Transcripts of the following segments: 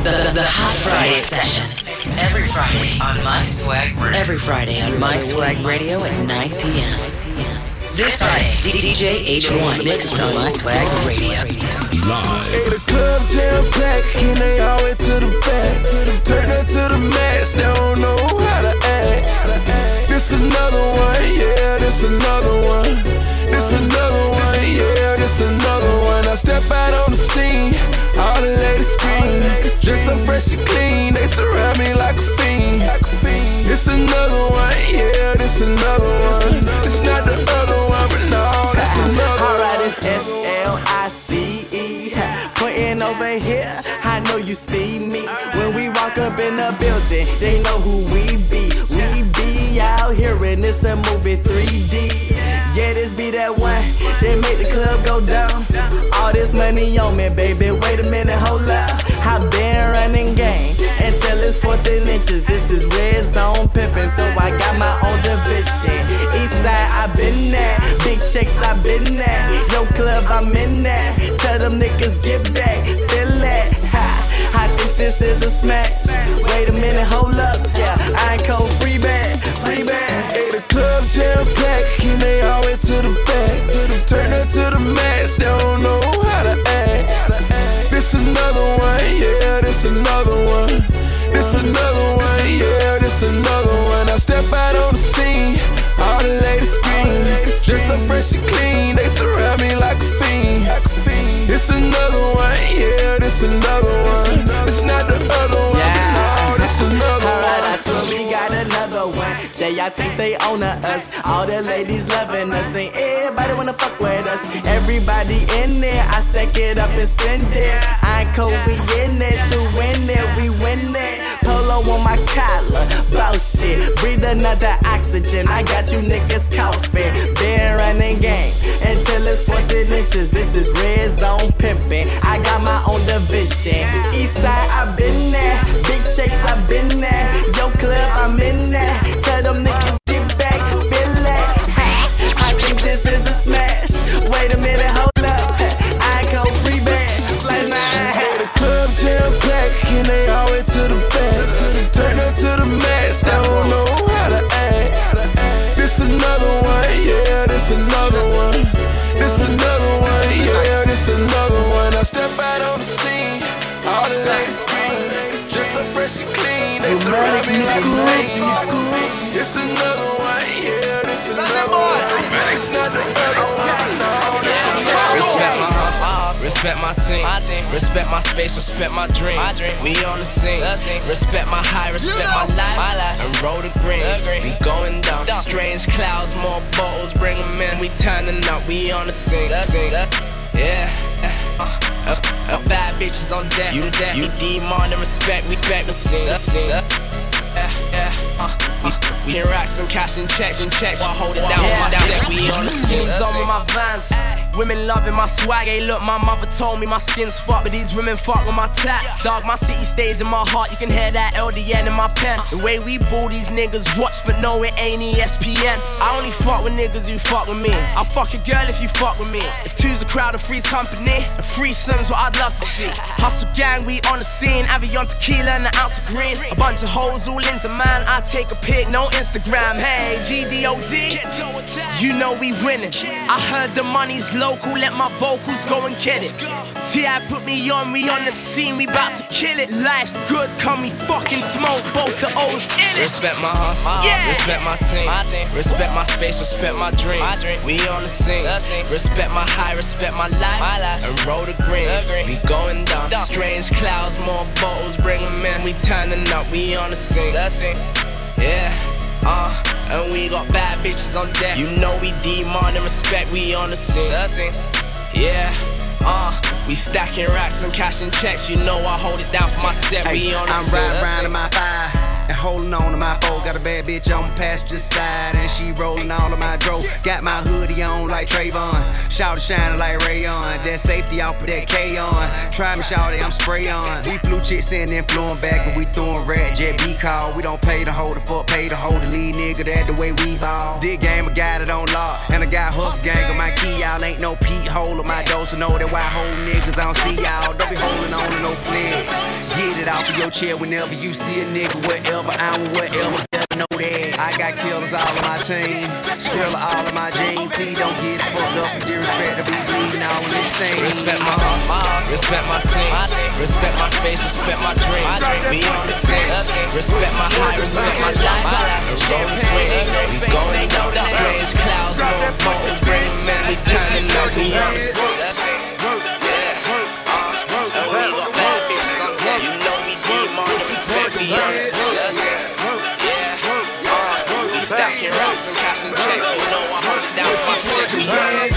The, the Hot Friday session. Every Friday on My Swag Radio. Every Friday on My Swag Radio at 9 p.m. This Friday, DJ H1 mixes on My Swag Radio. Live. Hey, the club jam packed, and they all way to the back. Turn up to the max, they don't know how to act. This another one, yeah, this another one. Another one, yeah, this another one. It's not the other one, but no, that's another one. Alright, it's S L I C E. Putting over here, I know you see me. When we walk up in the building, they know who we be. We be out here and it's a movie 3D. Yeah, this be that one that make the club go down. All this money on me, baby. Wait a minute, hold up. I've been running game it's 14 inches. This is red zone pimping, so I got my own division. East side, I've been there. Big checks, I've been there. Yo, club, I'm in there. Tell them niggas get back, feel it. Ha, I think this is a smash. Wait a minute, hold up. Yeah, I ain't cold free bag, free bag. Hey, the club jam packed, and they all way to the back. Turn up to the max, they don't this another one. It's not the other one, Yeah. this another Alright, I one. swear we got another one. Jay, I think they own us. All the ladies loving us, and everybody wanna fuck with us. Everybody in there, I stack it up and spend it. I ain't cold, we in it to win it, we win it. On my collar, boss shit. Breathe another oxygen. I got you niggas coughing. Been running game until it's 14 inches. This is red zone pimping. I got my own division. East side, I've been there. Big checks, I've been there. Yo, club, I'm in there. Tell them niggas get back, feel it. I think this is a smash. Wait a minute, respect my team. Respect my space, respect my dream. We on the scene. Respect my high, respect my life. And roll the green. We going down. Strange clouds, more bottles, bring 'em in. We turning up, we on the scene. Yeah. Uh, uh, uh, bad bitches on deck. You deck. You demand and respect. We respect the scene. Yeah, yeah. Uh, uh, we can rack some cash and checks and checks while hold it down with my step. We on the scenes on with my vans. Women loving my swag. Hey, look, my mother told me my skin's fucked, but these women fuck with my tats. Dog, my city stays in my heart. You can hear that LDN in my pen. The way we ball these niggas watch, but no, it ain't ESPN. I only fuck with niggas who fuck with me. I'll fuck your girl if you fuck with me. If two's a crowd and three's company, a threesome's what I'd love to see. Hustle gang, we on the scene. Avion tequila and the ounce of green. A bunch of hoes all in demand. I take a pic, no Instagram. Hey, GDOD. You know we winning. I heard the money's local, let my vocals go and get it. T.I. put me on, we on the scene, we bout to kill it. Life's good, come we fucking smoke, both the O's in it. Respect my hustle, yeah. respect my team. Respect my space, respect my dream. We on the scene. Respect my high, respect my life. And roll the green. We going down. Strange clouds, more bottles, bring 'em in. We turning up, we on the scene. Yeah, uh, and we got bad bitches on deck. You know we demand and respect, we on the scene. Yeah, uh, we stacking racks and cashing checks. You know I hold it down for my set. Hey, we on the I'm riding round in my five and holding on to my four. Got a bad bitch on my passenger side and she rolling all of my dro. Got my hoodie on like Trayvon. Shout shining like Rayon. That safety off, put that K on. Try me, shout I'm spray on. We flew chicks in and flew back and we throwing red jet B call. We don't pay to hold the fuck, pay to hold the lead nigga. That the way we ball. This game I got it on lock and I got hustle gang on my key. Y'all ain't no peep hole on my door, so know that why whole niggas I don't see y'all. Don't be holding on to no flag. Get it it off of your chair whenever you see a nigga, whatever hour, whatever. Know that I got killers all on my team, killer all of my jeans. Please don't get fucked up and disrespect to be bleeding all in this scene. Respect my heart, respect my team, respect my space, respect my dreams. We on the same. Respect my high, respect my life. Champagne, we going down the strange clouds, more boats, bring men, we turning up beyond. Work, yeah, work, work, so we gon' have it. You know we deep on the respect beyond. Yeah, uh,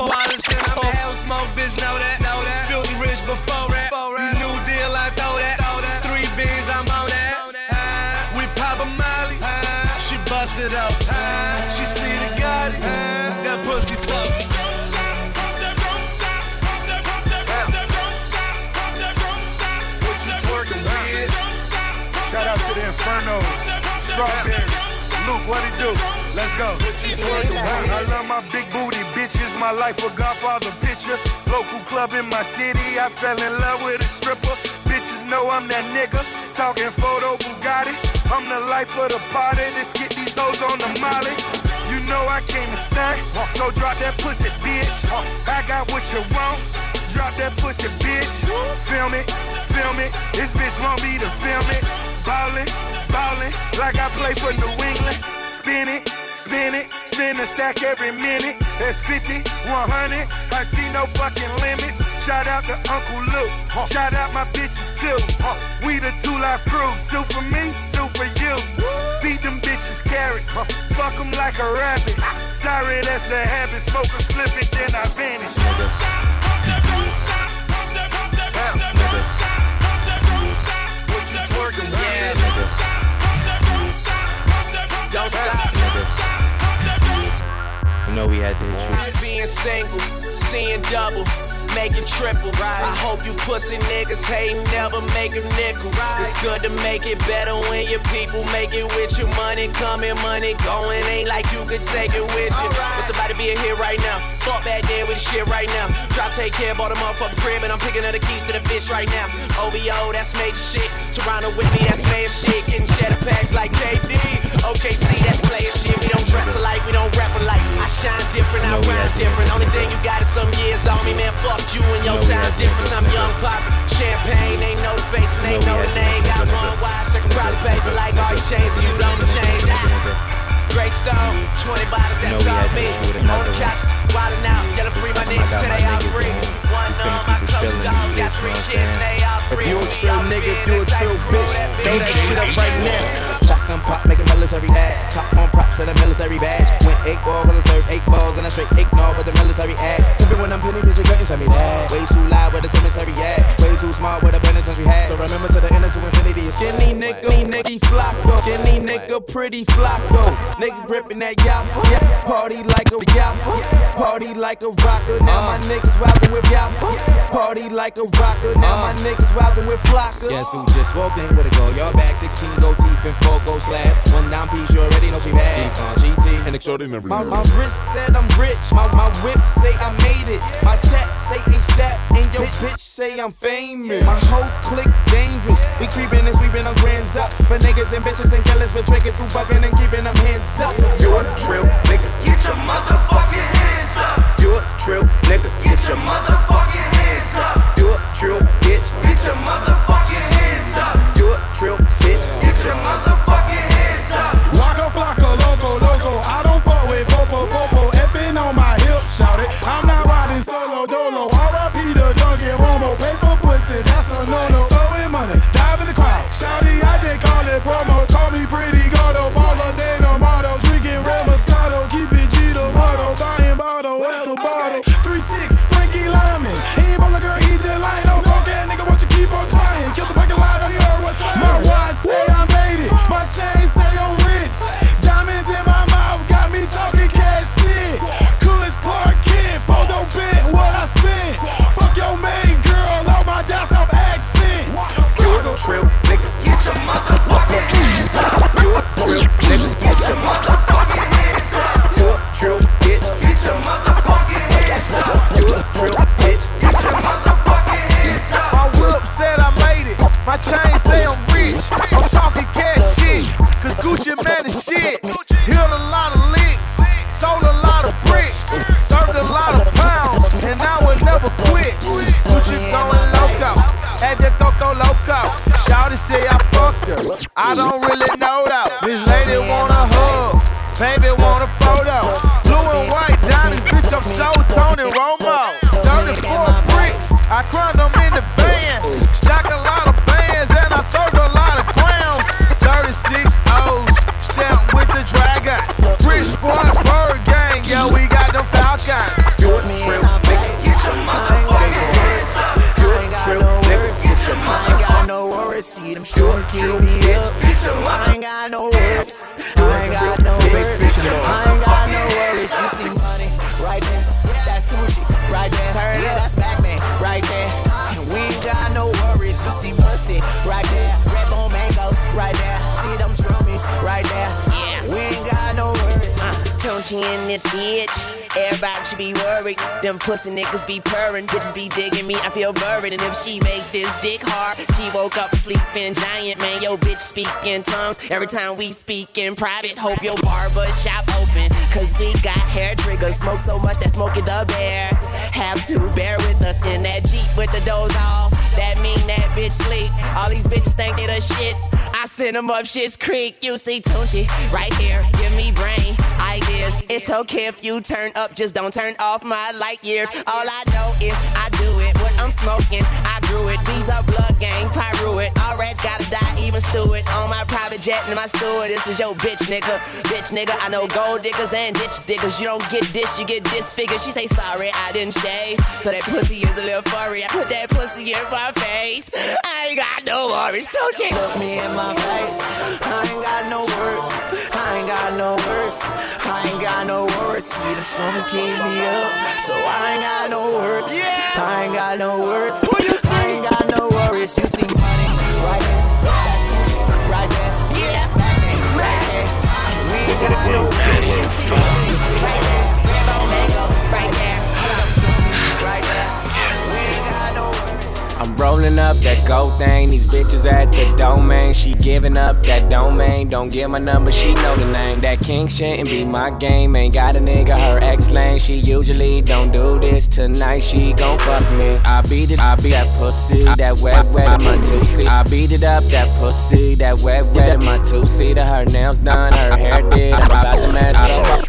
like I'm a hell smoke, bitch, know that, know that. Filthy rich before that. You new deal, I throw that. Three beans, I'm on that. We pop a molly, she bust it up. She see the Gotti, that pussy suck. What you twerking with? Shout out to the Infernos, Strawberries. Luke, what it do? Let's go. What you twerking with? I love my big booty My life a Godfather picture. Local club in my city. I fell in love with a stripper. Bitches know I'm that nigga. Talking photo Bugatti. I'm the life of the party. Let's get these hoes on the molly. You know I came to stunt, so drop that pussy, bitch. I got what you want. Drop that pussy, bitch. Film it, film it. This bitch want me to film it. Ballin', ballin', like I play for New England. Spin it, spin it, spin a stack every minute. That's 50, 100. I see no fucking limits. Shout out to Uncle Luke. Shout out my bitches too. We the two life crew. Two for me, two for you. Feed them bitches carrots. Fuck them like a rabbit. Sorry, that's a habit. Smoke a split it, then I vanish. What you twerking with? Don't stop. You know we had to hit you. Being single, seeing double, making triple. I hope you pussy niggas hate never make a nickel. It's good to make it better when your people make it with your Money coming, money going. Ain't like you could take it with you. It's about to be a hit right now. Fuck back there with the shit right now. Drop, take care, bought a motherfucking crib, and I'm picking up the keys to the bitch right now. OVO, that's major shit. Toronto with me, that's man shit. Getting cheddar packs like KD. OKC, that's player shit. We don't dress alike, we don't rap alike. I shine different, I rhyme different. Only thing you got is some years on me, man. Fuck you and your time difference. I'm young pop. Champagne, ain't no face, and ain't no name. Got one wide, so I can probably pay for like all your chains, and you don't change. Gray Stone, 20 bottles, that's all me. On the couch, wildin' out. Yellow free my niggas till my they all free. One on my chillin' dog, got three kids, they all If free. you a true nigga, spin you a true bitch. Throw that shit up right now. Shotgun pop, make a military bag. Top on props to the military badge. Went eight balls, I served eight balls, and I straight ignore with the military ass. Pimpin' when I'm penny, you couldn't tell me that. Way too loud with the cemetery at. Way too smart with a Brandon country hat. So remember to the inner to infinity. Skinny nigga, me nigga, flocko. Skinny nigga, pretty flocko. Nigga gripping that yappa. Yeah. Party like a yappa. Party like a rocker. Now my uh. niggas rockin' with yappa. Party like a rocker. Now my uh. niggas rockin' with flocka. Guess who just walked in with a go? Y'all back 16 gold teeth and four gold slabs. One down piece, you already know she bad. Deep on GT. And Extraordinary. my, my wrist said I'm rich. My, my whip say I made it. My tech say ASAP. And your bitch say I'm famous. My whole clique dangerous. We creeping and sweeping our grands up. For niggas and bitches and killers with triggers who bugging and keeping them hands up. You a trill nigga, get your motherfucking hands up. You a trill nigga, get your motherfucking hands up. You a trill bitch, get your motherfucking hands up. You a trill bitch, get your motherfucking I don't really Them pussy niggas be purring. Bitches be digging me. I feel buried. And if she make this dick hard, she woke up sleeping giant. Man, yo bitch speak in tongues. Every time we speak in private, hope your barber shop open. Cause we got hair triggers. Smoke so much that smoke it the bear. Have to bear with us in that Jeep with the doors off. That mean that bitch sleep. All these bitches think they the shit. Send them up shit's creek. You see Tunechi right here. Give me brain ideas. It's okay if you turn up, just don't turn off my light years. All I know is I do it. I'm smoking, I grew it. These are blood gang, Piru it. All rats gotta die, even Stuart. On my private jet and my steward. This is your bitch nigga. Bitch nigga, I know gold diggers and ditch diggers. You don't get this, you get disfigured. She say sorry, I didn't shave. So that pussy is a little furry. I put that pussy in my face. I ain't got no worries, don't you? Look me in my face. I ain't got no words. I ain't got no words. I ain't got no words. See the songs keep me up, so I ain't got no words. Yeah. I ain't got no I ain't got no worries. You see money right up that gold thing. These bitches at the domain. She giving up that domain. Don't give my number, she know the name. That king shouldn't be my game. Ain't got a nigga her ex lane. She usually don't do this. Tonight she gon' fuck me. I beat it, I beat that pussy. That wet, wet in my two seat. I beat it up, that pussy. That wet, wet in my two seater. Her nails done, her hair did. I'm about to mess up.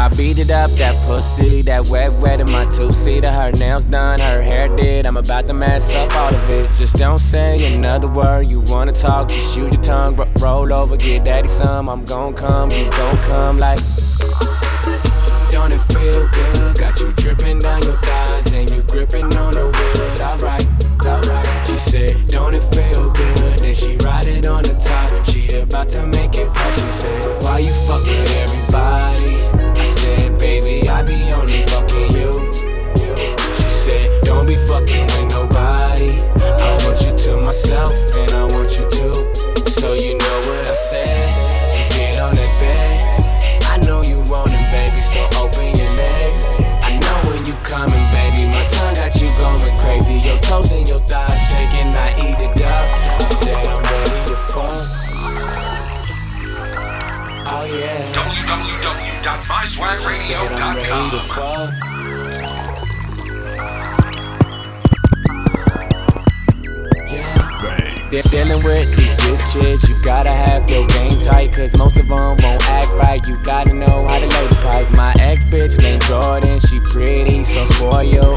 I beat it up, that pussy, that wet, wet in my two-seater. Her nails done, her hair did. I'm about to mess up all of it. Just don't say another word. You wanna talk, just use your tongue. Ro- roll over, get daddy some. I'm gon' come, you gon' come like. Don't it feel good? Got you dripping down your thighs and you gripping on the wood. Alright, alright. She said, Don't it feel good? Then she ride it on the top. She about to make it pop. She said, Why you fuck everybody? I be only fucking you. She said, Don't be fucking with nobody. I want you to myself and I want De- dealing with these bitches, you gotta have your game tight, cause most of them won't act right. You gotta know how to lay the pipe. My ex bitch named Jordan, she pretty, so spoiled.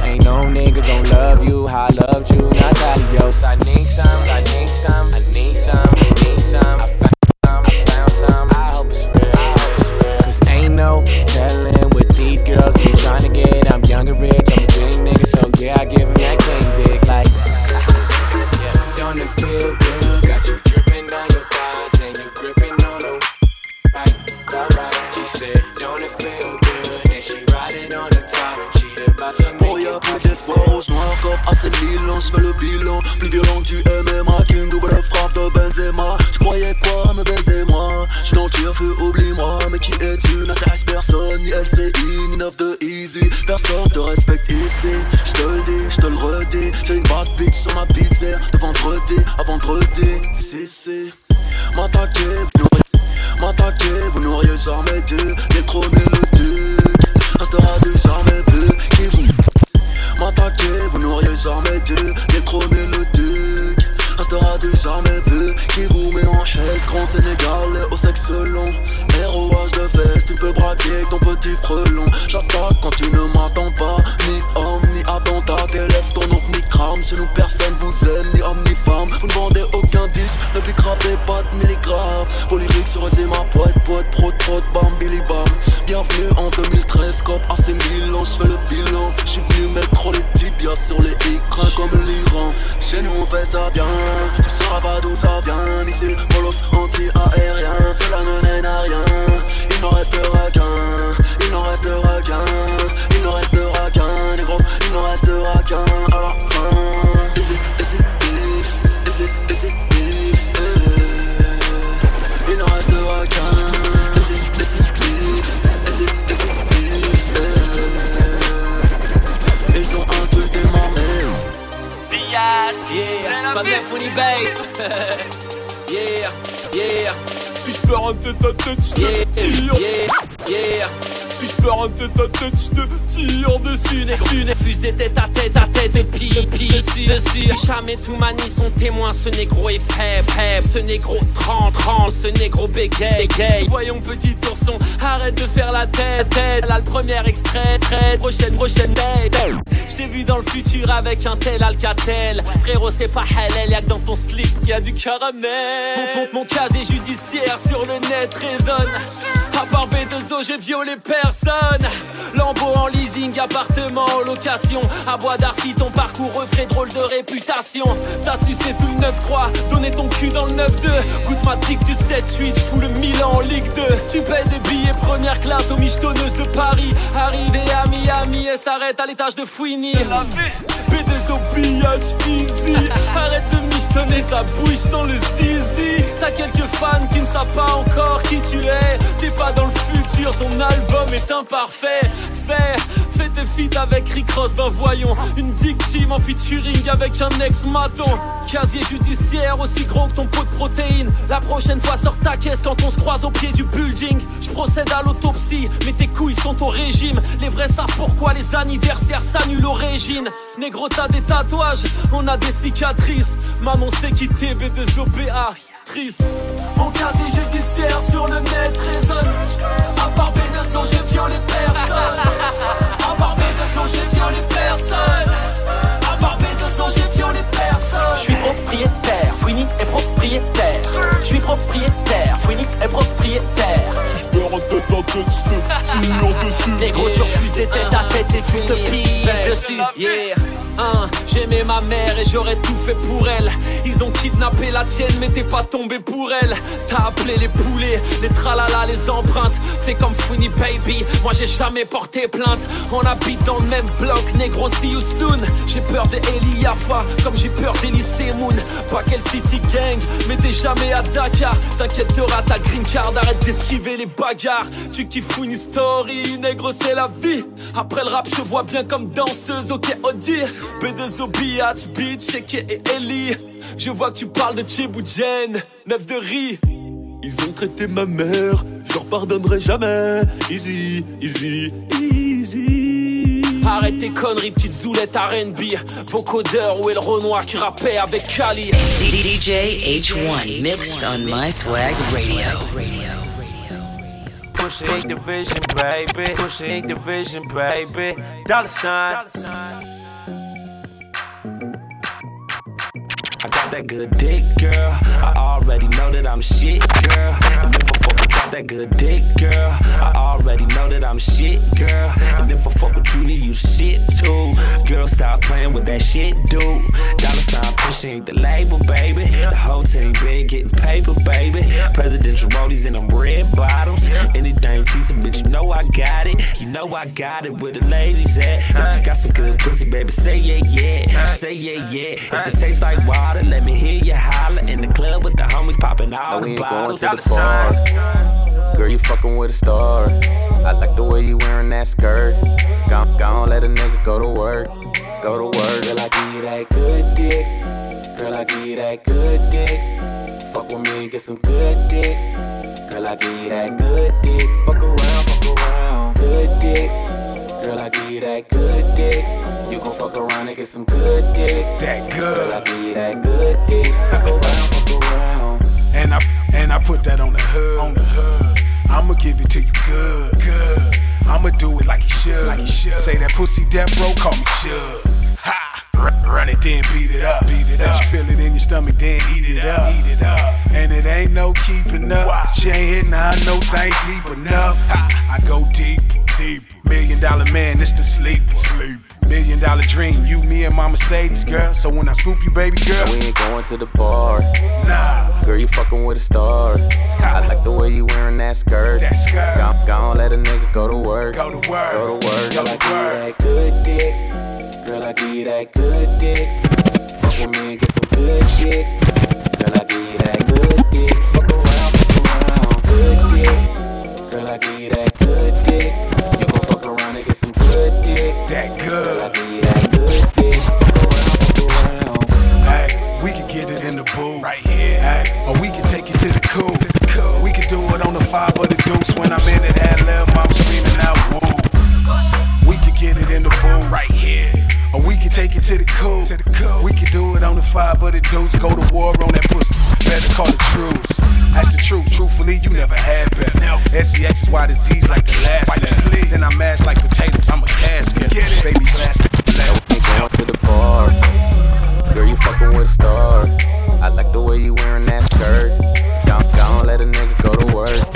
Tête tête. Yeah, yeah. Si je perds un tête à tête, je te tire dessus. Tu fuse des têtes à tête à tête et puis, puis dessus. Jamais tout manie son témoin. Ce négro est faible. Ce négro 30, 30. Ce négro bégaye, bégaye. Voyons petit ourson, arrête de faire la tête, tête. Là le premier extrait, extrait. Prochaine, prochaine date. Je t'ai vu dans le futur avec un tel Alcatel. Frérot, c'est pas halal, y'a que dans ton slip qu'il y a du caramel. Mon, mon, mon casier judiciaire sur le net résonne. À part B2O, j'ai violé personne. Lambeau en leasing, appartement en location. À Bois d'Arcy, ton parcours refait drôle de réputation. T'as sucé tout le 9-3, donné ton cul dans le 9-2. Goûte ma trick du 7-8, j'fous le en Ligue 2. Tu payes des billets première classe aux michetonneuses de Paris. Arrivé à Miami et s'arrête à l'étage de finir. C'est la vie. Easy. Arrête de michetonner ta bouche sans le zizi. T'as quelques fans qui ne savent pas encore qui tu es. T'es pas dans le futur, ton album est imparfait. Fais, fais tes feats avec Rick Ross, ben voyons. Une victime en featuring avec un ex-maton. Casier judiciaire aussi gros que ton pot de protéines. La prochaine fois, sors ta caisse quand on se croise au pied du building. Je procède à l'autopsie, mais tes couilles sont au régime. Les vrais savent pourquoi les anniversaires s'annulent au régime. Négro, t'as des tatouages, on a des cicatrices. Maman s'est quittée, B2OBA. Triste. Mon casier judiciaire sur le net résonne. À part B2O, j'ai violé personne. À part B2O, j'ai violé personne. À part B2O, j'ai violé personne. Je suis propriétaire, Fouini est propriétaire. Je suis propriétaire, Fouini est propriétaire. Si je perds un tête à tête, je te dessus t'es tête à tête et tu te pises dessus. Yeah. Hein. Ma mère et j'aurais tout fait pour elle. Ils ont kidnappé la tienne, mais t'es pas tombé pour elle. T'as appelé les poulets, les tralala, les empreintes. Fais comme Funny Baby, moi j'ai jamais porté plainte. On habite dans le même bloc, négro, see you soon. J'ai peur de Eli Yafa, comme j'ai peur d'Elise Moon. Pas quel City Gang, mais t'es jamais à Dakar. T'inquiète, t'auras ta green card, arrête d'esquiver les bagarres. Tu kiffes Funny Story, négro, c'est la vie. Après le rap, je vois bien comme danseuse, ok, Audi. B2O, Biatch, Beach, et Ellie. Je vois que tu parles de Chiboujen, neuf de riz. Ils ont traité ma mère, je leur pardonnerai jamais. Easy, easy, easy. Arrête tes conneries, petite zoulette RB. Vocodeur, où est le Renoir qui rappait avec Kali? DJ H1 mix on My Swag Radio. Pushing division, baby. Pushing division, baby. Dollar sign. That good dick, girl. I already know that I'm shit, girl. And if I fuck with got that good dick, girl. I already know that I'm shit, girl. And if I fuck with you, then you shit too. Girl, stop playing with that shit, dude. Dollar sign pushing the label, baby. The whole team been getting paper, baby. Presidential rollies in them red bottoms. Anything cheese, bitch, you know I got it. You know I got it where the ladies at. If you got some good pussy, baby, say yeah, yeah. Say yeah, yeah. If it tastes like water, let me hear you holler in the club with the homies popping all No, the ain't going bottles. to the bar. Girl, you fucking with a star. I like the way you wearing that skirt. Gon' gon' let a nigga go to work. Go to work, girl, I give you that good dick. Girl, I give you that good dick. Fuck with me and get some good dick. Girl, I give you that good dick. Fuck around, fuck around. Good dick. Girl, I give you that good dick. You gon' fuck around and get some good dick. That good. Girl, I give you that good dick. Fuck around, fuck around. And I and I put that on the hood. On the hood. I'ma give it to you good. Good. I'ma do it like you should. Like you should. Say that pussy death row, call me should. Ha! Run, it, then beat it up. Beat it up. You feel it in your stomach, then eat it up. Eat it up. And it ain't no keeping up. She ain't hitting high notes, ain't deep enough. Ha! I go deeper, deeper. Million dollar man, this the sleeper. Sleep. Million dollar dream, you, me, and my Mercedes, girl. So when I scoop you, baby girl, We ain't going to the bar. nah. Girl, you fucking with a star. I like the way you wearing that skirt. That skirt. Gon' gon' let a nigga go to work. Go to work. Go to work. Go Girl, I to give you that good dick. Girl, I give you that good dick. Fuck with me and get some good shit. Girl, I give you that the deuce when I'm in it. Had love, mom screaming out, woo. We can get it in the booth. Right here. Or we can take it to the cool. To the cool. We can do it on the five of the deuce. Go to war on that pussy. Better call it truce. That's the truth. Truthfully, you never had better. SEX is why disease like the last letter. Then I mash like potatoes. I'm a cash getter. Baby blast. ain't going to the bar. Girl, you fucking with a star. I like the way you wearing that skirt. Don't, don't let a nigga go to work.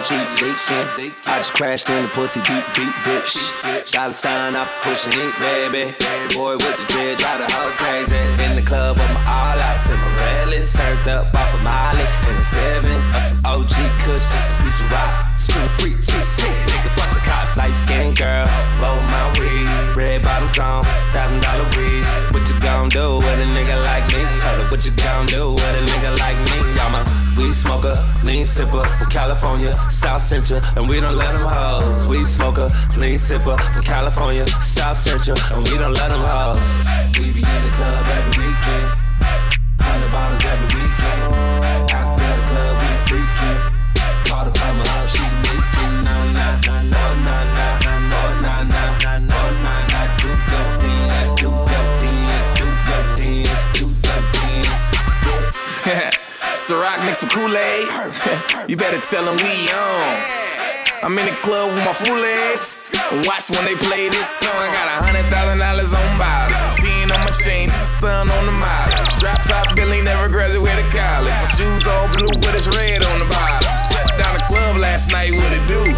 Plumber up, she. I just crashed in the pussy, beat, beat, bitch. A sign off pushing it, baby. Boy with the dread, drive the house crazy. In the club my all out, relics. Turned up off a Molly in a seven. Or some OG Kush, just a piece of rock. Screw free, shit, sick. Nigga, fuck. Light skin girl, roll my weed. Red bottoms on, thousand dollar weed. What you gon' do with a nigga like me? Tell her what you gon' do with a nigga like me. I'm a weed smoker, lean sipper from California, South Central, and we don't let them hoes. Weed smoker, lean sipper from California, South Central, and we don't let them hoes. We be in the club every weekend, hundred bottles every weekend. After the club, we freaking. Ciroc mix with Kool-Aid. you better tell them we on. I'm in the club with my foolies. Watch when they play this song. I got a hundred thousand dollars on bottle. Ten on my chain, just a stun on the model. Drop top Billy never graduated with a college. My shoes all blue, but it's red on the bottom. Shut down the club last night, what it do?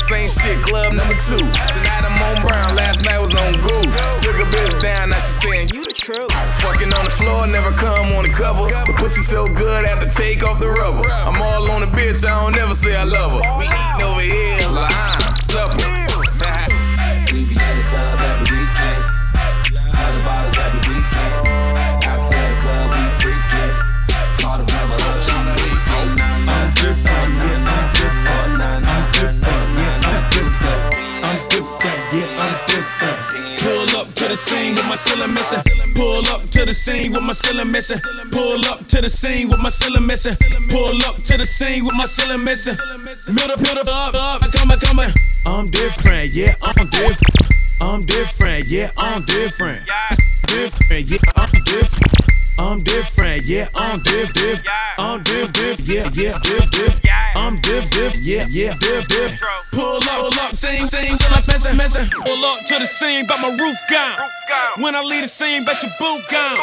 Same shit, club number two. Tonight I'm on Brown, last night was on Goose. Took a bitch down, now she saying you the truth. Fucking on the floor, never come on the cover. The pussy so good, I have to take off the rubber. I'm all on the bitch, I don't never say I love her. We eating over here, lime, supper. We be in the club every weekend. Hundred bottles every weekend. After the club, we freaking. Call the plumber up, she. I'm different, yeah, I'm different. I'm different, the scene with my ceiling missing. Pull up to the scene with my ceiling missing. Pull up to the scene with my ceiling missing. Pull up to the scene with my ceiling missing. Middle, middle, up, up, coming, coming. I'm different, yeah, I'm different. I'm different, yeah, I'm different. Different, yeah, I'm different. I'm different, yeah, I'm diff, diff. I'm diff, diff, yeah, yeah, diff, diff. I'm diff, diff, yeah, yeah, diff, diff. Pull up, pull up, sing, sing, till I'm messing, messing. Pull up to the scene, but my roof gone. When I leave the scene, bet your boot gone.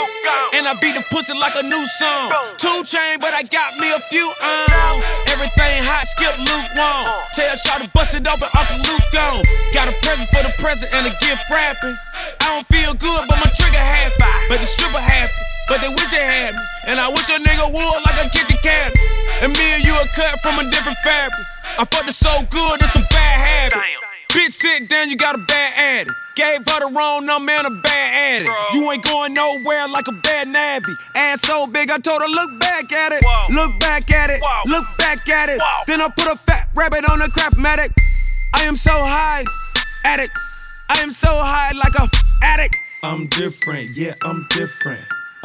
And I beat the pussy like a new song. Two chain, but I got me a few on. Everything hot, skip lukewarm. Tell Shaw to bust it open, Uncle Luke gone. Got a present for the present and a gift wrapping. I don't feel good, but my trigger happy. But the stripper happy. But they wish they had me. And I wish a nigga would like a kitchen cat. And me and you are cut from a different fabric. I fucked it so good, it's a bad habit. Damn. Bitch, sit down, you got a bad addict. Gave her the wrong number and a bad addict. You ain't going nowhere like a bad navvy. Ass so big, I told her, look back at it. Look back at it. Look back at it. Then I put a fat rabbit on a crap medic. I am so high, addict. I am so high like a addict. I'm different, yeah, I'm different.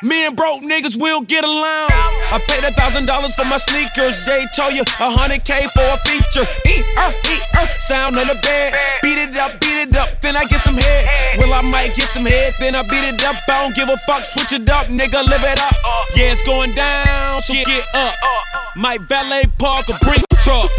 Me and broke niggas will get along. I paid a thousand dollars for my sneakers. Jay told you a hundred K for a feature. E er e er, sound on the bed. Beat it up, beat it up, then I get some head. Well, I might get some head, then I beat it up. I don't give a fuck, switch it up, nigga, live it up. Yeah, it's going down, so get up. Might valet park or bring truck.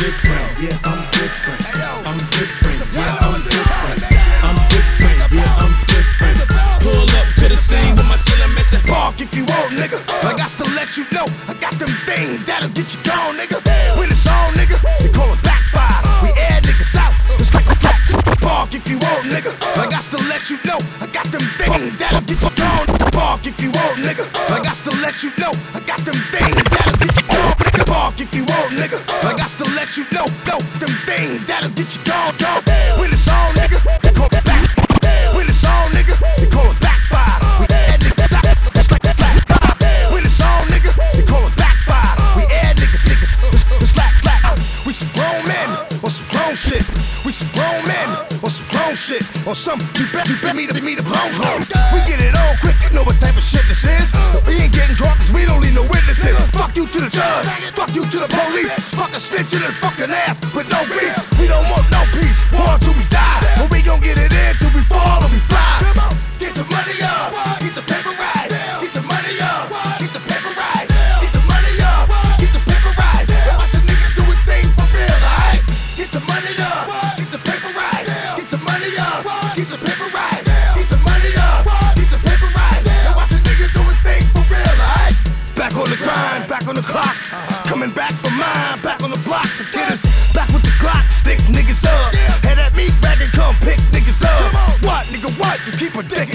Different, yeah, I'm different. I'm different, yeah, I'm different. I'm different, yeah, I'm different. Pull up to the scene with my ceiling missing. Park if you want, nigga. I got to let you know. I got them things that'll get you gone, nigga. When it's on, nigga, they call it backfire. We air niggas out. It's like a flat Park if you want, nigga. I got to let you know. I got them things that'll get you gone. Park if you want, nigga. I got to let you know. I got them things that'll get you gone. Park if you want, nigga. I got to let you know. No, them things that'll get you gone. gone. When it's on, nigga, Or some you bet you bet me to me the bones home. We get it on quick, you know what type of shit this is. We ain't getting drunk cause we don't need no witnesses. Fuck you to the judge, fuck you to the police. Fuck a snitch in his fucking ass with no beef. We don't want no peace, war till we die. But we gon' get it in till we fall or we fly. Come on, get your money up, get the paper right.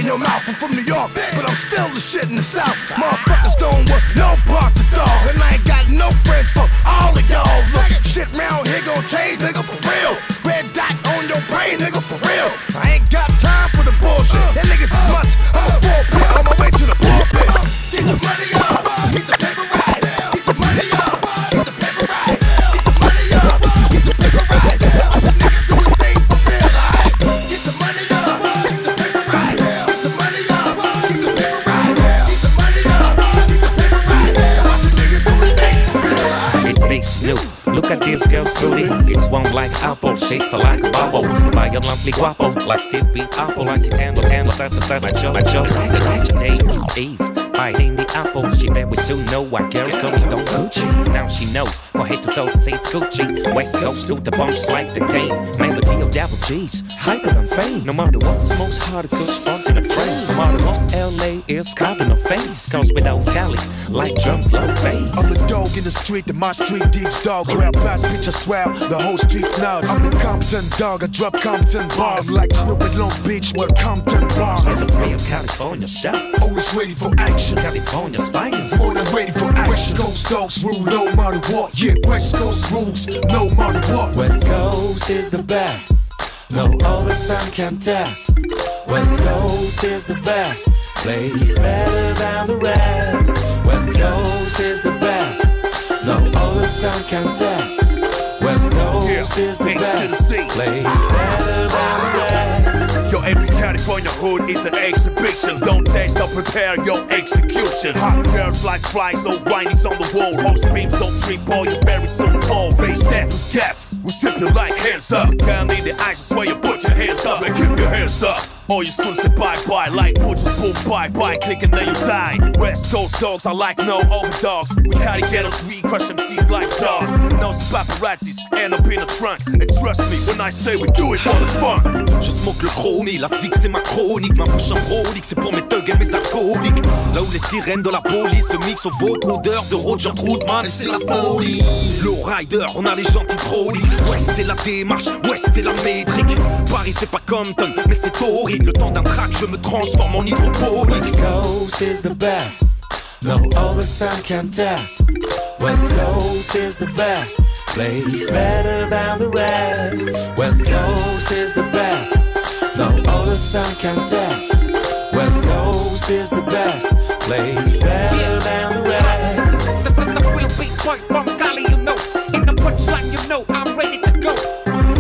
In your mouth. I'm from New York, but I'm still the shit in the South. Motherfuckers don't want no parts of dog. And I ain't got no friend for all of y'all. Look, shit round here gon' change, nigga, for real. Red dot on your brain, nigga, for real. I shaped like bubble. Violently guapo, like Steve. Apple. Like Titano, Tano, side to side, like Joe, like Joe. Today, Eve, biting the apple. She we soon know why girls go with don't Gucci. Now she knows, for head to toe, it's Gucci. West Coast to the bunch like the game. Melody of double G's, hyper than fame. No matter what, smokes hard, good spots in the frame. No matter what, LA is caught in the face. Cause without Cali, like drums, low bass. I'm the dog in the street, and my street digs dog. Grab pass, picture swell, the whole street knows. I'm the Compton dog, I drop Compton bars. I'm like Snoop at Long Beach, where Compton bars. In the California shots. Always ready for action. California's finest. More than ready for action. West Coast dogs rule no matter what. Yeah, West Coast rules no matter what. West Coast is the best. No other sun can test. West Coast is the best. Place better than the rest. West Coast is the best. No other sun can test. West Coast is the best place better than the rest. Yo, every California hood is an exhibition. Don't taste or prepare your execution. Hot girls like flies, old windings on the wall. Hot screams don't trip all you very soon fall. Face to gas. We strip you like hands up. Can't need the eyes, I swear you put your hands up and keep your hands up. All you soon say bye bye, like butchers boom bye bye, clicking then you die. West Coast dogs. Are like no old dogs. We carry ghettos, we crush MCs like jaws. No paparazzis, end up in a trunk. And trust me when I say we do it for the fun. Je smoke le chromie, la zig c'est ma chronique. Ma bouche en brolique, c'est pour mes thugs et mes alcooliques. Là où les sirènes de la police. Se mixent aux vocodeurs de Roger Troutman. Et c'est la folie. Low rider, on a les gentils trolleys West c'est la démarche, West c'est la métrique. Paris c'est pas Compton, mais c'est horrible Le temps d'un track, je me transforme en hydroponique West Coast is the best. No other sun can test. West Coast is the best. Place better than the rest. West Coast is the best. No other sun can test. West Coast is the best. Place better than the rest. This is the real beat boy from Cali, you know. In the punchline, you know I'm ready to go.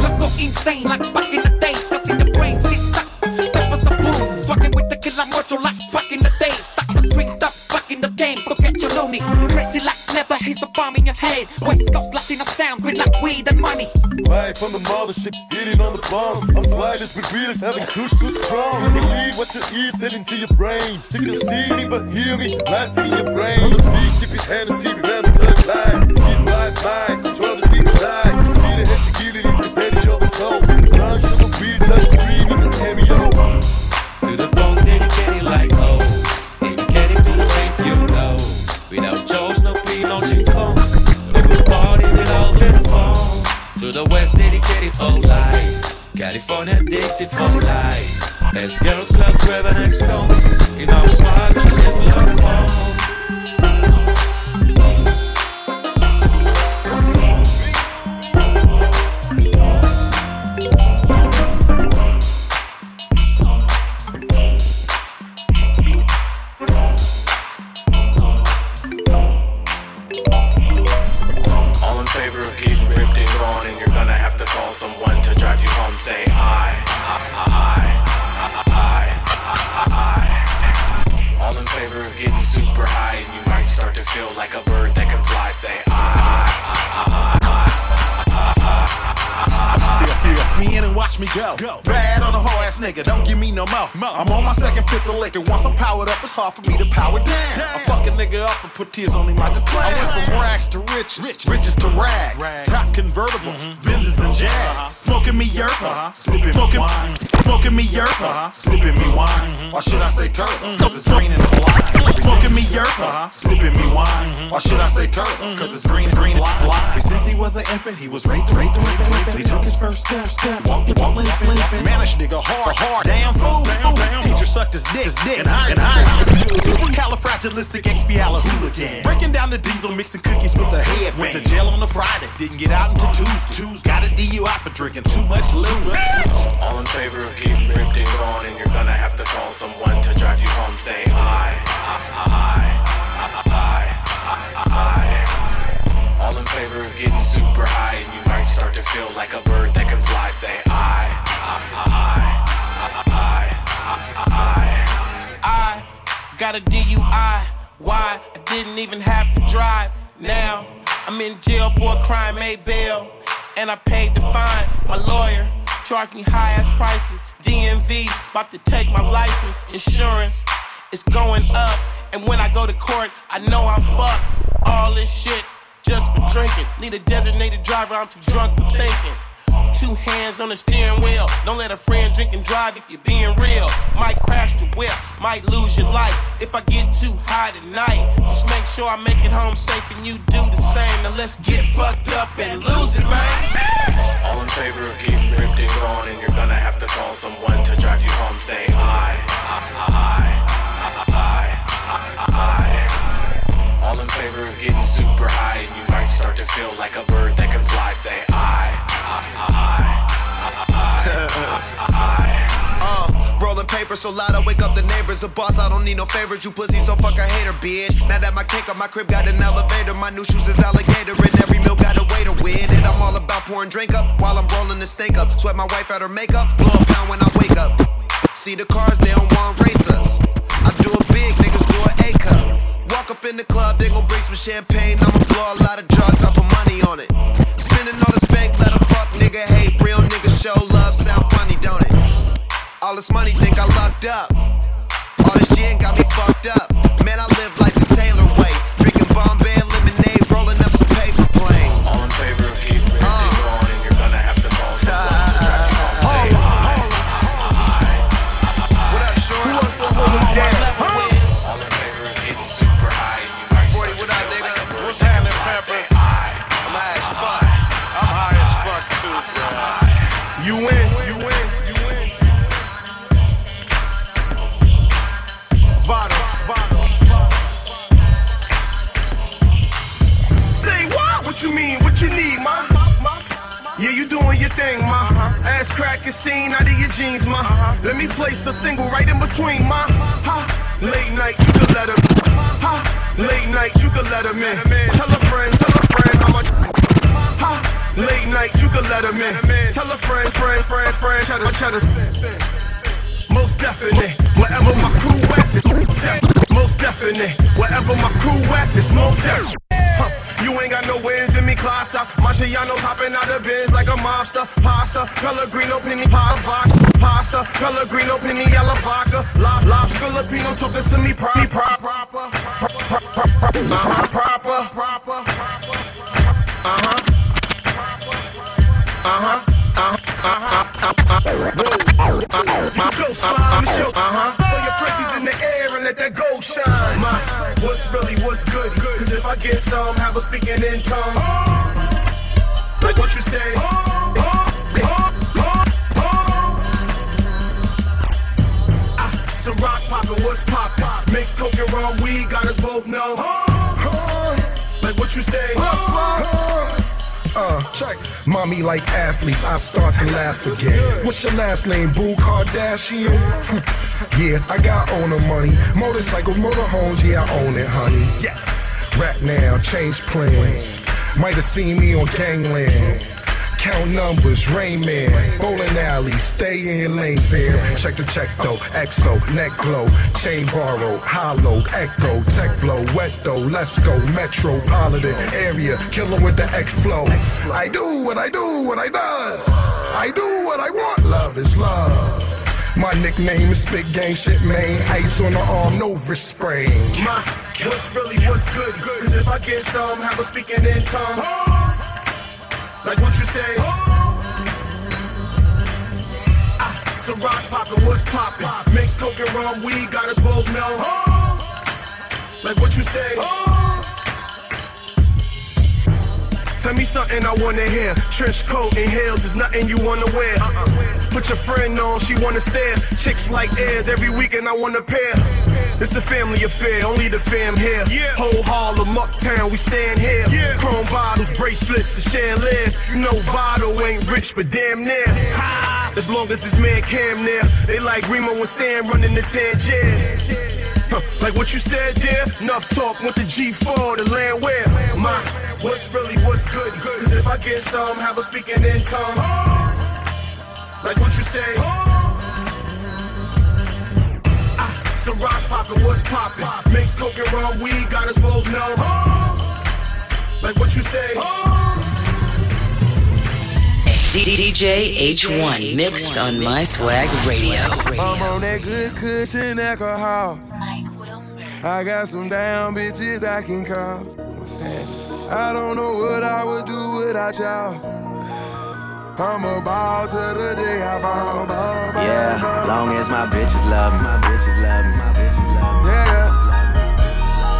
Look go insane like back in the days. I see the brain sit with the killer like back in the. Stuck the green up back in the game. Go get your loony. Crazy like never. He's a bomb in your head. West Coast Latino sound. Green like weed and money. Right from the mothership, hitting on the bomb. I'm flyless with realers, having kush too strong. Believe what your ears telling to your brain. Sticking to see me, but hear me, blasting in your brain. On the beat, sipping Hennessy, remember to. See the life mind, control the secret's eyes. To see the head she gilling in this head your soul. It's brown sugar beer, touch dreaming, this cameo. To the phone like O's. Dedicated to the drink you know. Without Joe's, no P, no G-Phone. We could party without little phone. To the West, dedicated for life. California addicted for life. There's girls clubs where the next go. In our swag, shit, love phone. Someone to drive you home. Say I, I, I, I, I, I. All in favor of getting super high, and you might start to feel like a bird that can fly. Say I, Me in and watch me go. Bad on a whole ass nigga, don't give me no more. I'm on my second fifth of liquor. Once I'm powered up, it's hard for me to power down. I fuck a nigga up and put tears on him like a clown. I went from rags to riches, riches to rags. Top convertible, mm-hmm. Benzes and Jags. Uh-huh. Smoking me yerba, uh-huh. sipping smoking wine. Smoking me yerba, uh-huh. sipping me wine. Mm-hmm. Or should I say turtle? Mm-hmm. Cause it's green and it's lime. Smoking me yerba, sipping me wine. Or should I say turtle? Cause it's green, green, and lime. Since he was an infant, he was raised, raised, raised, raised. He took his first step, step, walk, walk, limp, limp. Man, this nigga hard, hard, damn fool. Teacher sucked his dick, his dick in high, in high. Supercalifragilisticexpialidocious Breaking down the diesel, mixing cookies with a head. Went to jail on a Friday, didn't get out until Tuesday. Tuesday got a DUI for drinking too much lube. All in favor of getting ripped and gone, and you're gonna have to call someone to drive you home. Say I, I, I, I, I. All in favor of getting super high, and you might start to feel like a bird that can fly. Say I, I, I, I, I. I I, I got a DUI. Why? I didn't even have to drive. Now I'm in jail for a crime made bail, and I paid the fine. My lawyer charged me high ass prices. DMV about to take my license. Insurance is going up, and when I go to court, I know I'm fucked. All this shit just for drinking. Need a designated driver. I'm too drunk for thinking. Two hands on the steering wheel. Don't let a friend drink and drive if you're being real. Might crash the whip, might lose your life if I get too high tonight. Just make sure I make it home safe and you do the same. Now let's get fucked up and lose it, man. All in favor of getting ripped and gone, and you're gonna have to call someone to drive you home. Say I, I, I, So loud, I wake up the neighbors. A boss, I don't need no favors. You pussy, so fuck a hater, bitch. Now that my cake up, my crib got an elevator. My new shoes is alligator, and every meal got a waiter with it. I'm all about pouring drink up while I'm rolling the stink up. Sweat my wife out her makeup, blow a pound when I wake up. See the cars, they don't want race us. I do it big, niggas do an A cup. Walk up in the club, they gon' bring some champagne. I'ma blow a lot of drugs, I put money on it. Spending all this bank, let a fuck nigga hate. Real niggas show All this money, think I lucked up. All this gin got me fucked up. Man, I jeans, ma. Let me place a single right in between, ma. Ha. Late nights, you can let her. Ha. Late nights, you can let him in. Tell a friend, tell a friend how much. Ha. Late nights, you can let him in. Tell a friend, friend, friend, friend, cheddar, cheddar. Most definite, wherever my crew at. Most definite, wherever my crew at, it's most definite. Huh. You ain't got no wins in me, class up. Marciano's hopping out the bins like a mobster. Pasta, Pellegrino, penny pie, vodka. Pasta, Pellegrino, penny yellow vodka. Lob, lobs, Filipino, talking to me proper. Proper, proper, uh-huh, proper, proper. Uh-huh. Uh-huh. Uh-huh. Uh-huh. Go slime the show. Uh-huh. Throw your presses in the air and let that gold shine. My, what's really what's good? Cause if I get some, have a speaking in tongue. Like what you say. Ah, Some rock poppin', what's poppin'? Mix coke and rum, weed, got us both know. Like what you say. Uh, check. Mommy like athletes, I start to laugh again. What's your last name, Boo Kardashian? yeah, I got owner money. Motorcycles, motorhomes, yeah, I own it, honey. Yes. Rap now, change plans. Might have seen me on Gangland. Count numbers, Rain Man, bowling alley, stay in your lane fair. Check the check though, EXO, neck glow, chain borrow, hollow, echo, tech blow, wet though, let's go, metropolitan area, killer with the X flow. I do what I do, what I does. I do what I want, love is love. My nickname is Big Gang Shit, man. Ice on the arm, no wrist sprain. My, what's really what's good? Cause if I get some, have a speaking in tongue. Like what you say. Oh. Ah, some rock poppin', what's poppin'? Mix coke and rum, weed, got us both know. Like what you say. Tell me something I wanna hear. Trench coat and heels is nothing you wanna wear. Put your friend on, she wanna stare. Chicks like airs every weekend I wanna pair. It's a family affair, only the fam here. Whole Harlem, uptown, we stand here. Chrome bottles, bracelets, and chandeliers. You know Vado ain't rich, but damn near. Ha! As long as his man Cam near. They like Remo and Sam running the Tangier. Huh, like what you said there, enough talk with the G4, the land where my what's really what's good. Cause if I get some, have a speaking in tongue. Like what you say. Ah, so rock poppin', what's poppin'? Mix coke and rum, weed, got us both know. Like what you say. DJ H-one mix on My Swag Radio. I'm on that good cushion alcohol. I got some down bitches I can call. What's that? I don't know what I would do without y'all. I'm a ball to the day I fall. Ball, ball, Yeah, ball. long as my bitches love me, my bitches love me, my bitches love me. Yeah,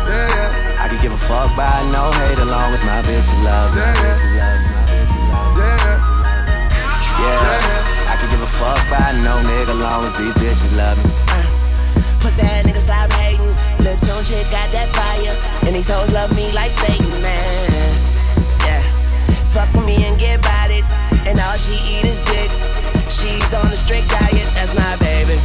yeah, yeah. I can give a fuck by no hate as long as my bitches love me, my bitches yeah, I can give a fuck by no nigga long as these bitches love me. Uh, pussy ass nigga, stop hating. Little tone chick got that fire, and these hoes love me like Satan, man. Yeah, fuck with me and get about it, and all she eat is dick. She's on a strict diet, that's my baby.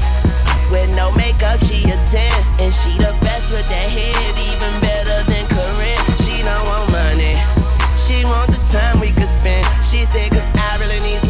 With no makeup, she a 10, and she the best with that head, even better than Karrine. She don't want money, she want the time we could spend. She said, cause I really need some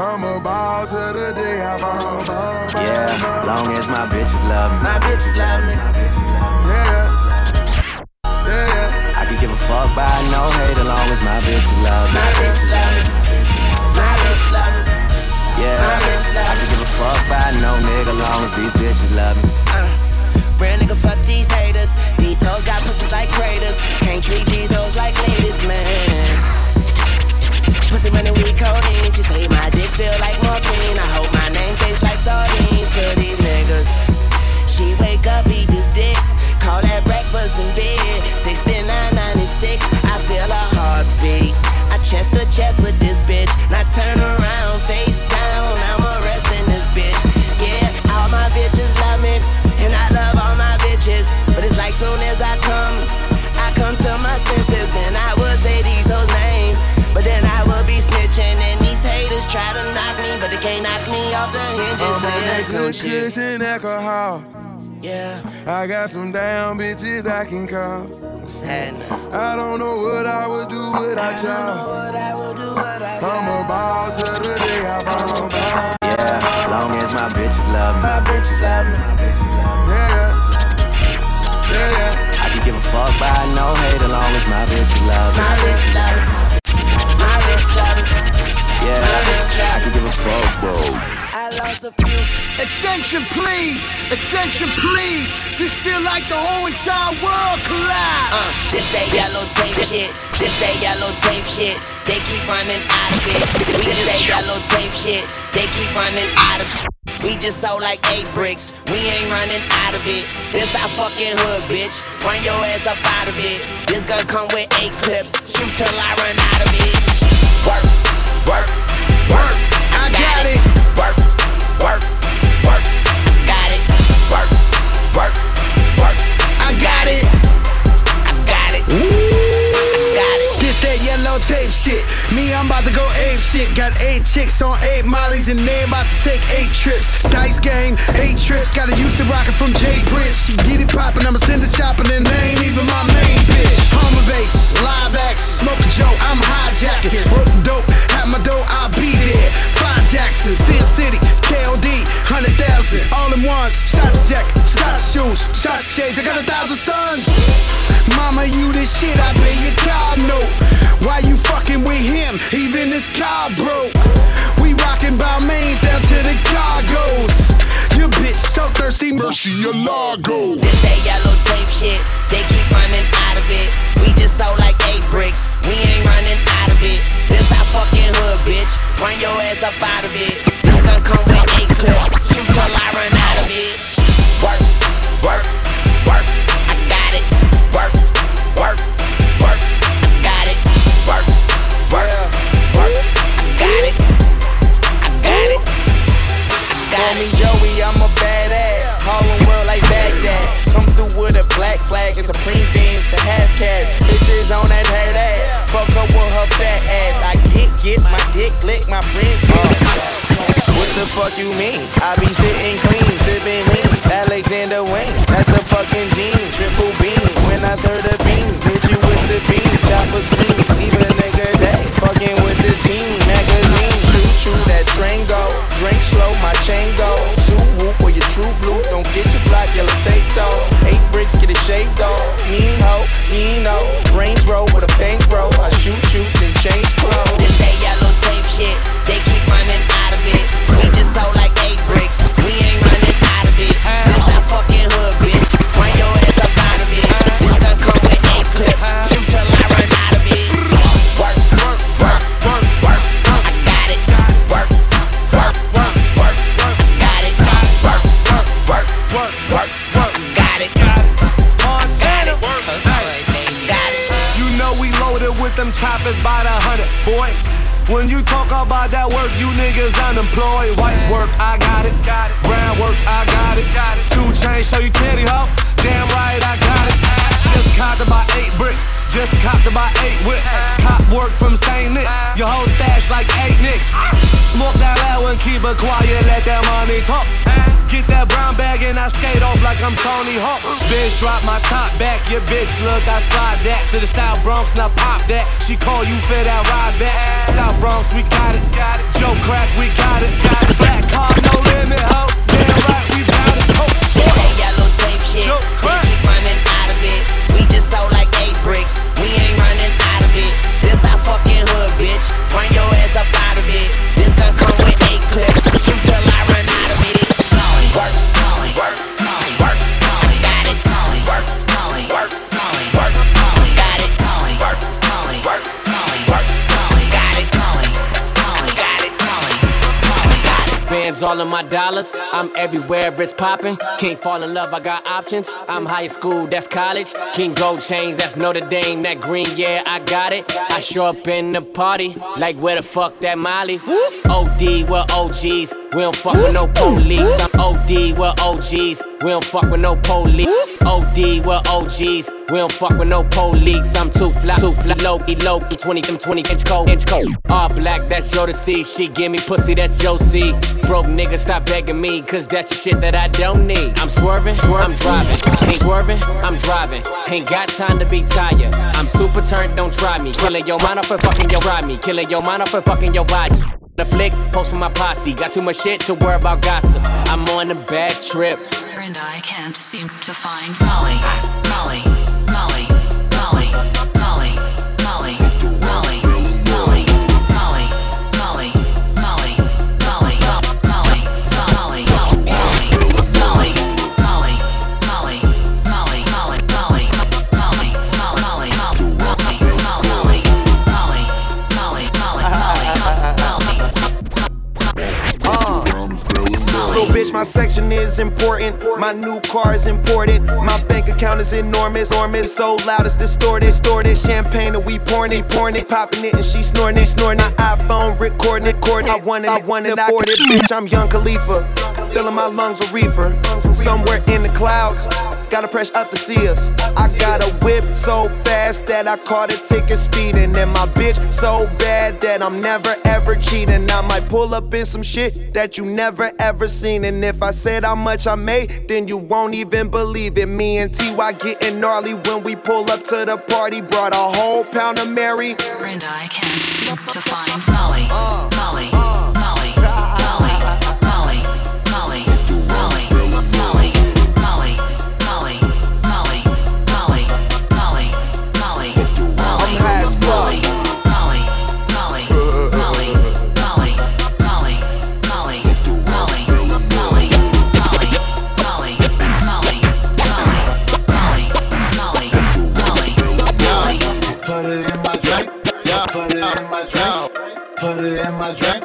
I'm a ball to the day I fall. Yeah, long as my bitches love me. My bitches love me. Yeah. Yeah. I can give a fuck by no hate as long as my bitches love me. My bitches love me. My bitches love me. Yeah, I can give a fuck by no nigga long as these bitches love me. Uh, real nigga, fuck these haters. These hoes got pussies like craters. Can't treat these hoes like ladies, man. Pussy money we codeine. She say my dick feel like morphine. I hope my name tastes like sardines to these niggas. She wake up, eat this dick. Call that breakfast in bed. 6996, I feel a heartbeat. I chest to chest with this bitch. Now turn around, that good shit. alcohol. Yeah. I got some damn bitches I can call. Sad. I don't know what I would do without y'all. I'm a ball to the day I fall. Yeah, long as my bitches love me. My bitches love me. My bitches love me. Yeah. Yeah. I can give a fuck by no hate as long as my bitches love me. My bitches love me. My bitches love me. Yeah, I can give a fuck, bro. I lost a few. Attention, please! Attention, please! This feel like the whole entire world collapsed. Uh, this that yellow tape shit. This that yellow tape shit. They keep running out of it. We just that yellow tape shit. They keep running out of it. We just sold like eight bricks. We ain't running out of it. This our fucking hood, bitch. Run your ass up out of it. This gun come with eight clips. Shoot till I run out of it. Work, work, work. I got it. Work, work, work. Got it. Work, work, work. I got it. I got it. It. Yellow tape shit. Me, I'm about to go ape shit. Got eight chicks on eight mollies and they about to take eight trips. Dice game, eight trips. Got a to rockin' from Jay Prince. She get it poppin', I'ma send it shopping and they ain't even my main bitch. Home ovations, live action, smoke a joke, I'm hijacking. Broke dope, have my dough, I'll be there. Five Jackson, Sin City, KOD, hundred thousand, all in ones. Shots jacket, shots shoes, shots shades. I got a thousand sons. Mama, you this shit, I pay your car note. Why you fucking with him? Even his car broke. We rockin' by mains down to the cargoes. Your bitch so thirsty, mercy, your lago. This that yellow tape shit. They keep running out of it. We just sold like eight bricks. We ain't running out of it. This our fucking hood, bitch. Run your ass up out of it. This gun come with eight clips. Shoot till I run out of it. Work, work, work. Supreme beans, the half cash. Bitches on that keep it quiet, let that money talk. Get that brown bag and I skate off like I'm Tony Hawk. Bitch, drop my top back. Your bitch, look, I slide that to the South Bronx and I pop that. She call you fit, I ride back. South Bronx, we got it. Joe crack, we got it. Black car, no limit, ho. Damn right, we bout it. Oh, That yellow tape shit. They keep running out of it. We just sold like eight bricks. We ain't running out of it. This our fucking hood, bitch. Run your ass up out all of my dollars. I'm everywhere, it's popping. Can't fall in love, I got options. I'm high school, that's college. King Gold Chains, that's Notre Dame. That green, yeah, I got it. I show up in the party, like where the fuck that Molly? OD, we're OGs. We don't fuck with no police. I'm OD, we're OGs. We don't fuck with no police. OD, we're OGs. We don't fuck with no police. I'm too fly, too fly, low, low, 20, them 20 inch cold, inch cold. All black, that's see. She give me pussy, that's C. Broke nigga, stop begging me, cause that's the shit that I don't need. I'm swerving, I'm driving. Ain't swerving, I'm driving. Ain't got time to be tired. I'm super turned, don't try me. Killing your mind off and fucking your try me. Killing your mind off and fucking your body. The flick, post for my posse. Got too much shit to worry about gossip. I'm on a bad trip. And I can't seem to find Molly, Molly, Molly, Molly, bitch, my section is important. My new car is important. My bank account is enormous. Enormous, so loud it's distorted. Distorted. Champagne and we pouring it, pouring it, popping it, and she snoring it, snoring it. iPhone recording it, recording. I want it, I want it, afford it, bitch. I'm Young Khalifa, filling my lungs a reefer. Somewhere in the clouds. Gotta press up to see us. I got a whip so fast that I caught a ticket speeding. And my bitch so bad that I'm never ever cheating. I might pull up in some shit that you never ever seen. And if I said how much I made, then you won't even believe it. Me and TY getting gnarly when we pull up to the party. Brought a whole pound of Mary. And I can't seem to find Molly, Molly, Molly, Molly, and my drink.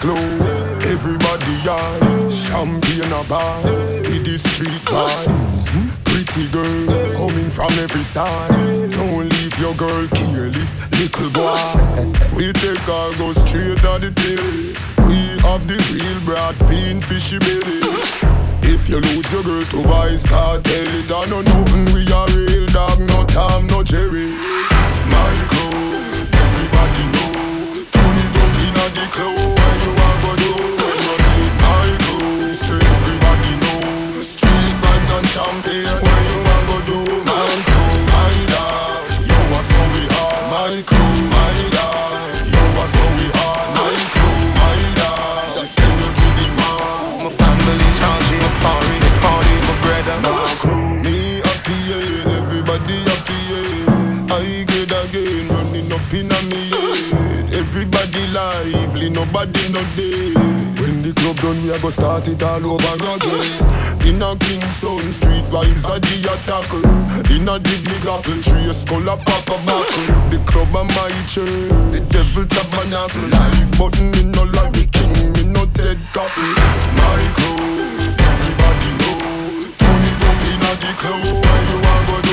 Club. Everybody yard, champagne a bar, with the street vibes. Pretty girl coming from every side. Don't leave your girl careless, little boy. We take her go straight to the till. We have the real broad bean fishy belly. if you lose your girl to vice, start tell it. I know nothing. We are real dog, no Tom, no Jerry. Crew, everybody know. Turn it up inna the club. Everybody know. Street vibes and champagne. Nobody no dead. When the club done, we a go start it all over again. In a Kingston street vibes are the attack. In a the big apple tree, a skull a pop a buckle. The club a my church, the devil tabernacle. Life button in no life, the king me no dead couple. My crew, everybody know. Turn it up inna the club, where you a go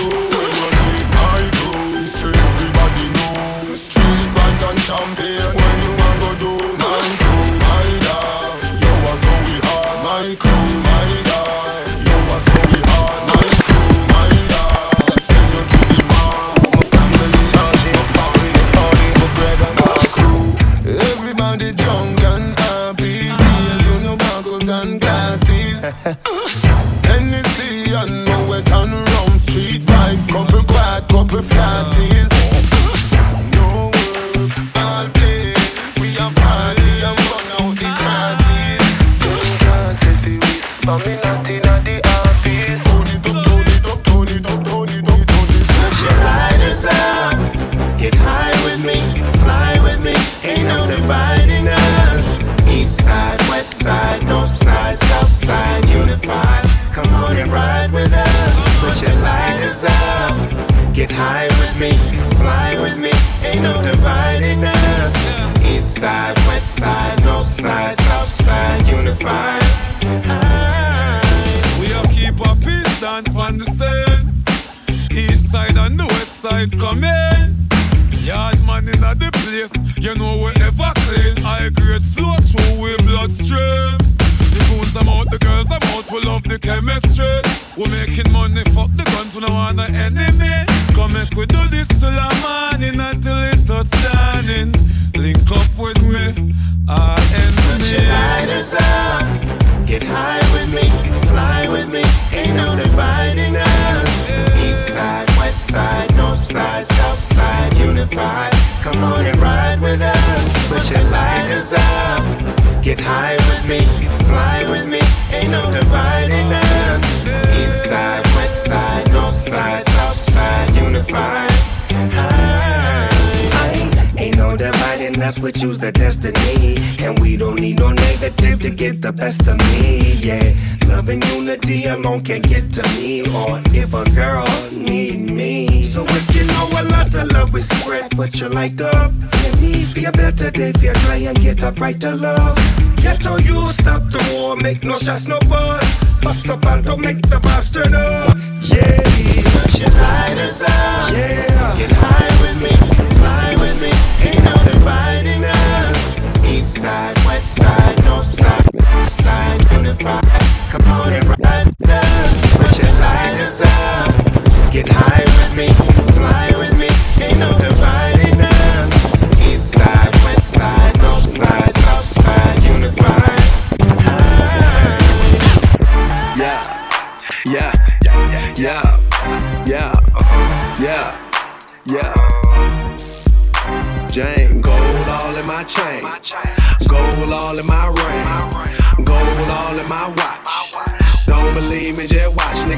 choose the destiny. And we don't need no negative to get the best of me, yeah. Love and unity alone can't get to me. Or if a girl need me. So if you know a lot of love we spread, put your light up. Let me be a better day if you try and get up right to love. Get to you, stop the war, make no shots, no buzz. Bust up and don't make the vibes turn up. Yeah, put your lighters up. Yeah, get high with me, side, west side, north side, south side, unified. Come on and ride us. Put your lighters up. Get high with me,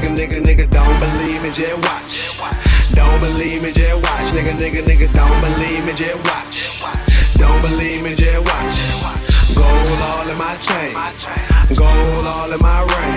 nigga, nigga, nigga. Don't believe me, just watch. Don't believe me, just watch, nigga, nigga, nigga. Don't believe me, just watch. Don't believe me, just watch. Gold all in my chain, gold all in my ring,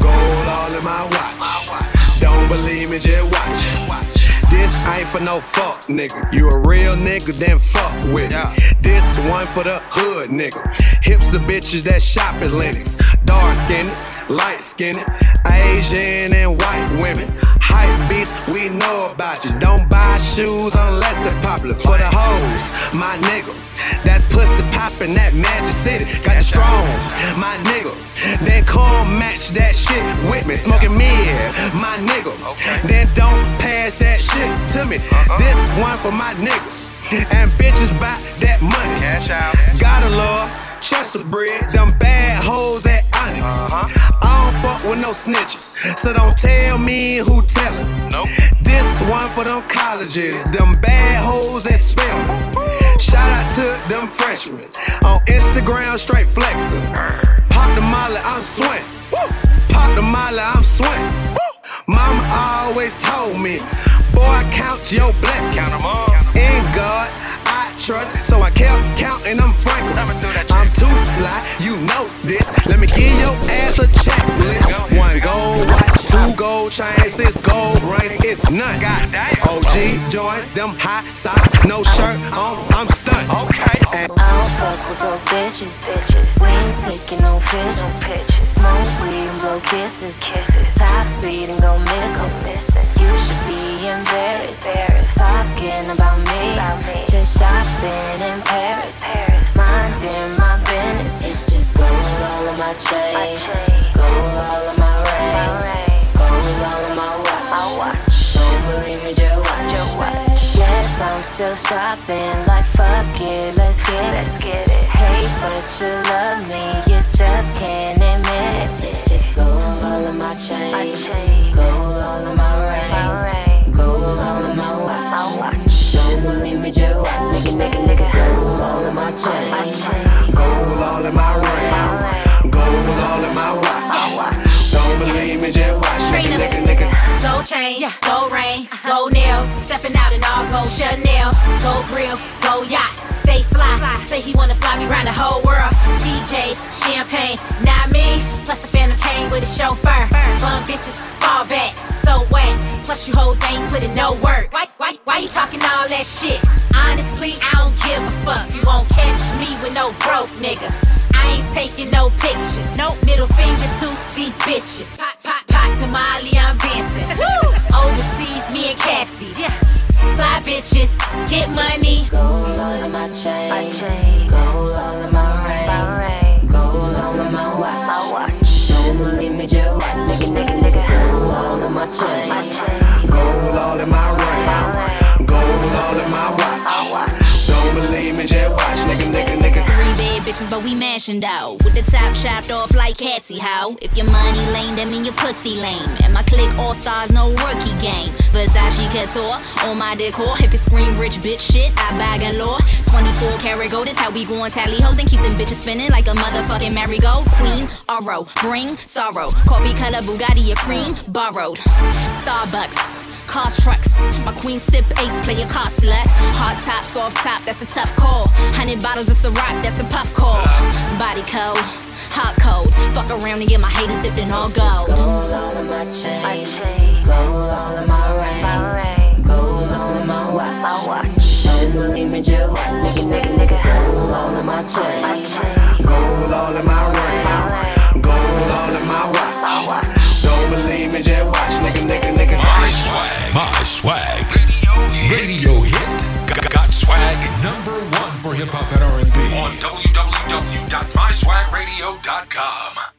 gold all in my watch. Don't believe me, just watch. This ain't for no fuck, nigga. You a real nigga, then fuck with it. This one for the hood, nigga. Hipster bitches that shop at Lenox. Dark skinned, light skinned, Asian and white women. Hype beats, we know about you. Don't buy shoes unless they're popular. For the hoes, my nigga. That's pussy poppin' that Magic City. Got you strong, my nigga. Then come match that shit with me. Smoking mid, my nigga. Then don't pass that shit to me. Uh-uh. This one for my niggas. And bitches buy that money. Cash out. Gotta love Chester bread. Them bad hoes at Onyx. I don't fuck with no snitches. So don't tell me who tellin'. Nope. This one for them colleges. Them bad hoes that Spelman. Shout out to them freshmen. On Instagram, straight flexin'. Pop the molly, I'm swing. Pop the molly, I'm swing. Mama always told me, boy, count your blessings. Count them all. In God, I trust. So I kept counting them frankly. I'm free. I'm too fly, you know this. Let me give your ass a checklist. One gold watch, two gold chains, six gold rings. It's none. God OG joints, them high socks, no shirt on. I'm stunned. Okay. And I don't fuck with no bitches. We ain't taking no pictures. Smoke weed and blow kisses. Top speed and go missing. You should be embarrassed. Talking about me. Just shopping in Paris. Minding my business. It's just gold all of my chain. Gold all of my ring. Gold all of my watch. Don't believe me, just watch. Yes, I'm still shopping. Like fuck it, let's get it. Hey, but you love me, you just can't admit it. It's just gold all of my chain. Gold all of my ring. Gold all of my watch. Don't believe me, just watch. Nigga, nigga, nigga. Gold all of my chain. Gold all in my ring. Gold all in my watch. Don't believe me, just watch. Nigga, nigga, nigga. Gold chain, gold ring, gold nails. Stepping out in all gold Chanel, gold grill, gold yacht. Stay fly, say he wanna fly me around the whole world. DJ, champagne, not me. Plus the phantom came with a chauffeur. Bum bitches, fall back, so wet. Plus you hoes ain't putting no work. Why, why, why you talking all that shit? Honestly, I don't give a fuck. You won't catch me with no broke nigga. I ain't taking no pictures. No middle finger to these bitches. Pop, pop, pop to Molly, I'm dancing. Woo! Overseas, me and Cassie. Yeah. Fly bitches, get money. Gold all of my chain. Gold all of my my chain. But we mashing out. With the top chopped off like Cassie, how? If your money lame, that mean your pussy lame. And my clique all stars, no rookie game. Versace couture on my decor. If it's scream rich bitch shit, I bag and law. 24 karat gold is how we goin' tally hoes and keep them bitches spinning like a motherfucking merry-go. Queen, Oro, bring sorrow. Coffee color Bugatti, a cream, borrowed. Starbucks. Cars trucks, my queen sip ace, play a car slut. Hard top, soft top, that's a tough call. Hundred bottles, a rock, that's a puff call. Body code, hot code. Fuck around and get my haters dipped in all gold. Gold all of my chain. Gold all of my ring. Gold all of my watch. Don't believe me, watch. Nigga, nigga, nigga. Gold all of my chain. Gold all in my ring. Gold all in my watch. Radio hit. Got, swag number one for hip hop and R&B on www.myswagradio.com.